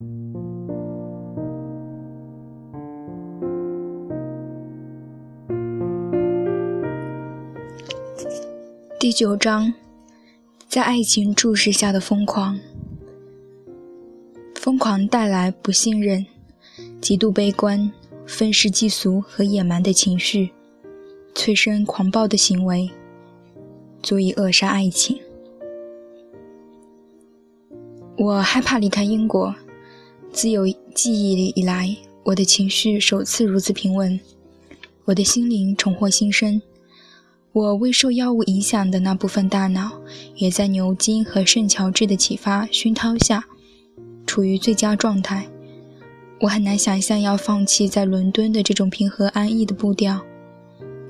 第九章，在爱情注视下的疯狂。疯狂带来不信任、极度悲观、愤世嫉俗和野蛮的情绪，催生狂暴的行为，足以扼杀爱情。我害怕离开英国，自有记忆以来，我的情绪首次如此平稳，我的心灵重获新生。我未受药物影响的那部分大脑，也在牛津和圣乔治的启发熏陶下，处于最佳状态。我很难想象要放弃在伦敦的这种平和安逸的步调，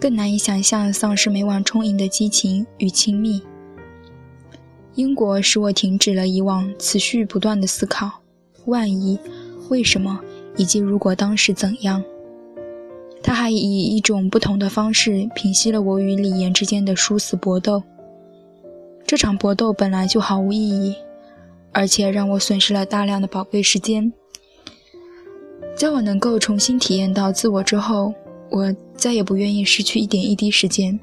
更难以想象丧失每晚充盈的激情与亲密。英国使我停止了以往持续不断的思考：万一、为什么以及如果当时怎样。他还以一种不同的方式平息了我与李岩之间的殊死搏斗。这场搏斗本来就毫无意义，而且让我损失了大量的宝贵时间。在我能够重新体验到自我之后，我再也不愿意失去一点一滴时间。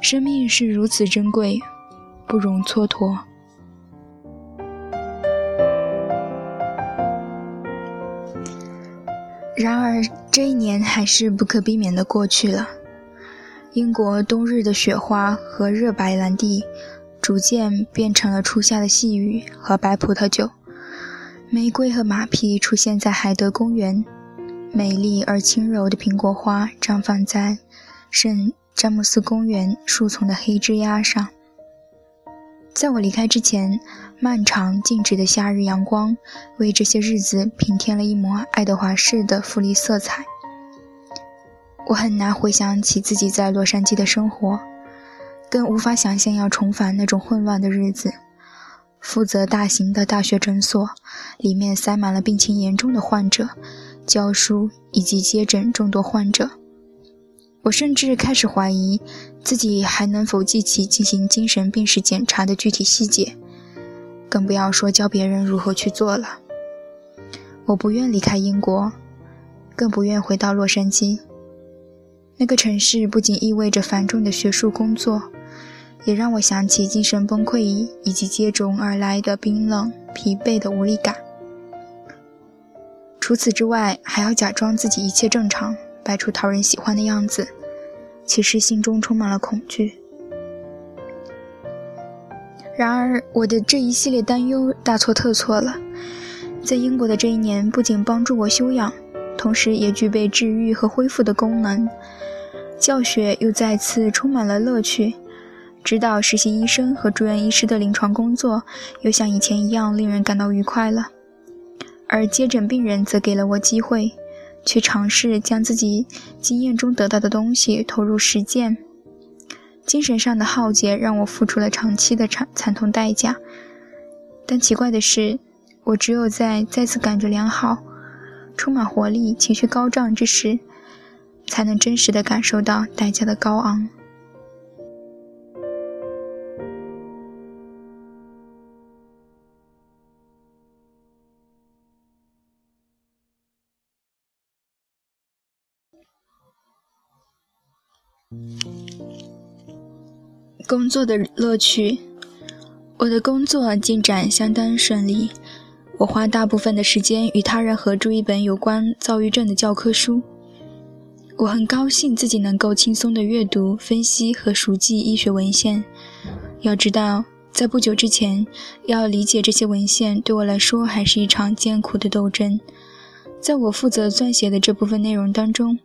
生命是如此珍贵。不容蹉跎。然而，这一年还是不可避免地过去了。英国冬日的雪花和热白兰地，逐渐变成了初夏的细雨和白葡萄酒。玫瑰和马匹出现在海德公园，美丽而轻柔的苹果花绽放在圣詹姆斯公园树丛的黑枝桠上。在我离开之前，漫长静止的夏日阳光为这些日子平添了一抹爱德华式的富丽色彩。我很难回想起自己在洛杉矶的生活，更无法想象要重返那种混乱的日子。负责大型的大学诊所，里面塞满了病情严重的患者，教书以及接诊众多患者。我甚至开始怀疑自己还能否记起进行精神病史检查的具体细节，更不要说教别人如何去做了。我不愿离开英国，更不愿回到洛杉矶。那个城市不仅意味着繁重的学术工作，也让我想起精神崩溃以及接踵而来的冰冷、疲惫的无力感。除此之外，还要假装自己一切正常。摆出讨人喜欢的样子，其实心中充满了恐惧。然而，我的这一系列担忧大错特错了。在英国的这一年，不仅帮助我休养，同时也具备治愈和恢复的功能。教学又再次充满了乐趣，指导实习医生和住院医师的临床工作又像以前一样令人感到愉快了。而接诊病人则给了我机会。去尝试将自己经验中得到的东西投入实践，精神上的浩劫让我付出了长期的惨惨痛代价。但奇怪的是，我只有在再次感觉良好、充满活力、情绪高涨之时，才能真实的感受到代价的高昂。工作的乐趣，我的工作进展相当顺利。我花大部分的时间与他人合著一本有关躁郁症的教科书。我很高兴自己能够轻松地阅读、分析和熟记医学文献。要知道，在不久之前，要理解这些文献对我来说还是一场艰苦的斗争。在我负责撰写的这部分内容当中，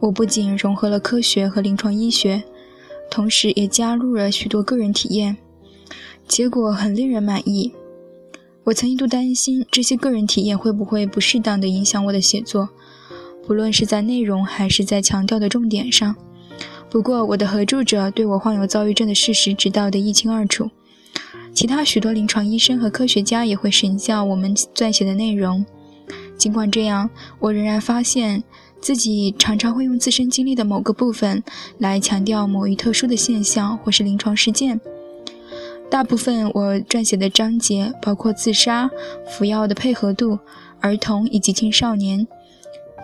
我不仅融合了科学和临床医学。同时也加入了许多个人体验，结果很令人满意。我曾一度担心这些个人体验会不会不适当地影响我的写作，不论是在内容还是在强调的重点上。不过，我的合著者对我患有躁郁症的事实知道得一清二楚，其他许多临床医生和科学家也会审校我们撰写的内容。尽管这样，我仍然发现。自己常常会用自身经历的某个部分来强调某一特殊的现象或是临床事件，大部分我撰写的章节包括自杀、服药的配合度、儿童以及青少年、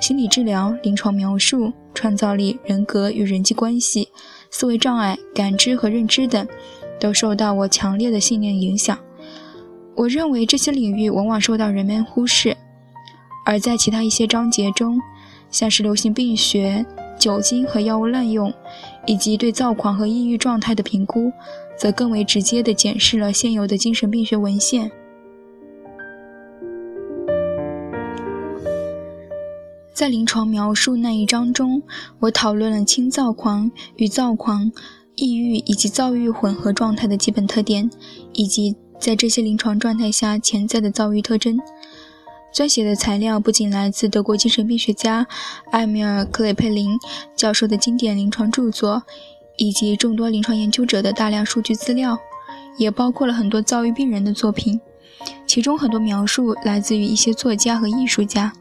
心理治疗、临床描述、创造力、人格与人际关系、思维障碍、感知和认知等，都受到我强烈的信念影响。我认为这些领域往往受到人们忽视，而在其他一些章节中，像是流行病学、酒精和药物滥用，以及对躁狂和抑郁状态的评估。则更为直接地检视了现有的精神病学文献。在临床描述那一章中，我讨论了轻躁狂与躁狂、抑郁以及躁郁混合状态的基本特点，以及在这些临床状态下潜在的躁郁特征。撰写的材料不仅来自德国精神病学家艾米尔·克雷佩林教授的经典临床著作。以及众多临床研究者的大量数据资料，也包括了很多躁郁病人的作品，其中很多描述来自于一些作家和艺术家，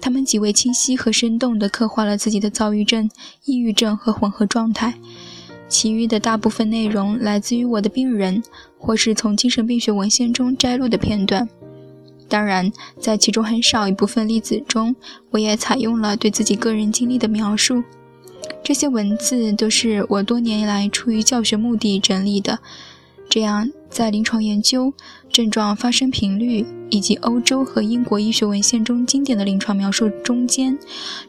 他们极为清晰和生动地刻画了自己的躁郁症、抑郁症和混合状态。其余的大部分内容来自于我的病人，或是从精神病学文献中摘录的片段。当然，在其中很少一部分例子中，我也采用了对自己个人经历的描述。这些文字都是我多年来出于教学目的整理的，这样在临床研究、症状发生频率以及欧洲和英国医学文献中经典的临床描述中间，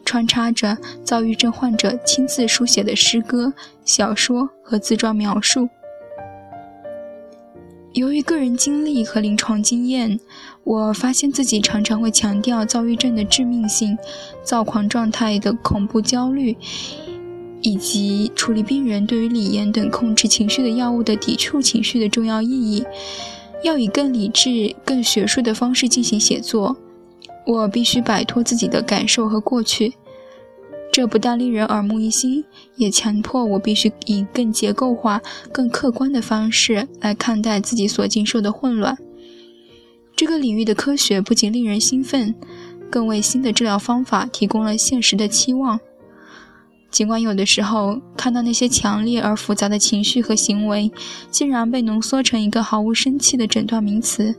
穿插着躁郁症患者亲自书写的诗歌、小说和自传描述。由于个人经历和临床经验，我发现自己常常会强调躁郁症的致命性、躁狂状态的恐怖焦虑。以及处理病人对于锂盐等控制情绪的药物的抵触情绪的重要意义，要以更理智、更学术的方式进行写作。我必须摆脱自己的感受和过去，这不但令人耳目一新，也强迫我必须以更结构化、更客观的方式来看待自己所经受的混乱。这个领域的科学不仅令人兴奋，更为新的治疗方法提供了现实的期望。尽管有的时候看到那些强烈而复杂的情绪和行为，竟然被浓缩成一个毫无生气的诊断名词，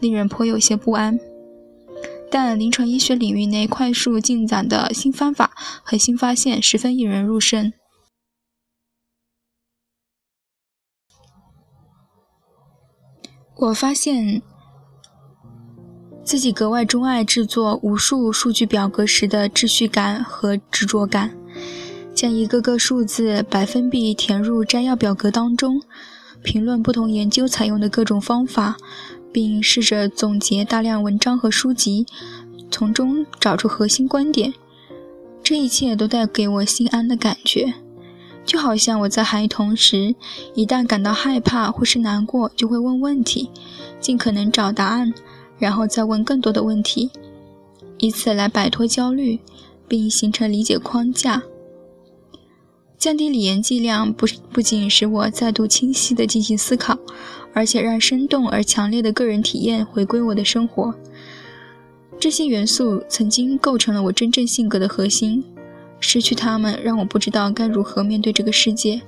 令人颇有些不安。但临床医学领域内快速进展的新方法和新发现十分引人入胜。我发现自己格外钟爱制作无数数据表格时的秩序感和执着感。将一个个数字百分比填入摘要表格当中，评论不同研究采用的各种方法，并试着总结大量文章和书籍，从中找出核心观点。这一切都带给我心安的感觉，就好像我在孩童时，一旦感到害怕或是难过，就会问问题，尽可能找答案，然后再问更多的问题，以此来摆脱焦虑，并形成理解框架。降低语言剂量不不仅使我再度清晰地进行思考，而且让生动而强烈的个人体验回归我的生活。这些元素曾经构成了我真正性格的核心，失去它们让我不知道该如何面对这个世界。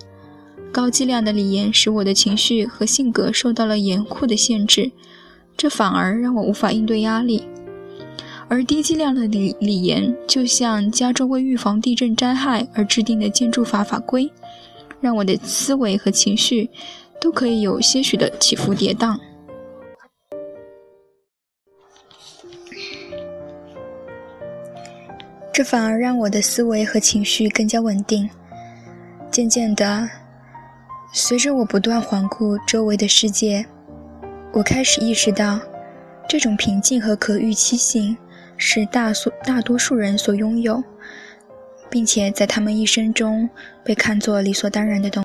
高剂量的锂盐使我的情绪和性格受到了严酷的限制，这反而让我无法应对压力。而低剂量的锂锂盐，就像加州为预防地震灾害而制定的建筑法法规，让我的思维和情绪都可以有些许的起伏跌宕。这反而让我的思维和情绪更加稳定。渐渐的，随着我不断环顾周围的世界，我开始意识到，这种平静和可预期性。是大数大多数人所拥有，并且在他们一生中被看作理所当然的东。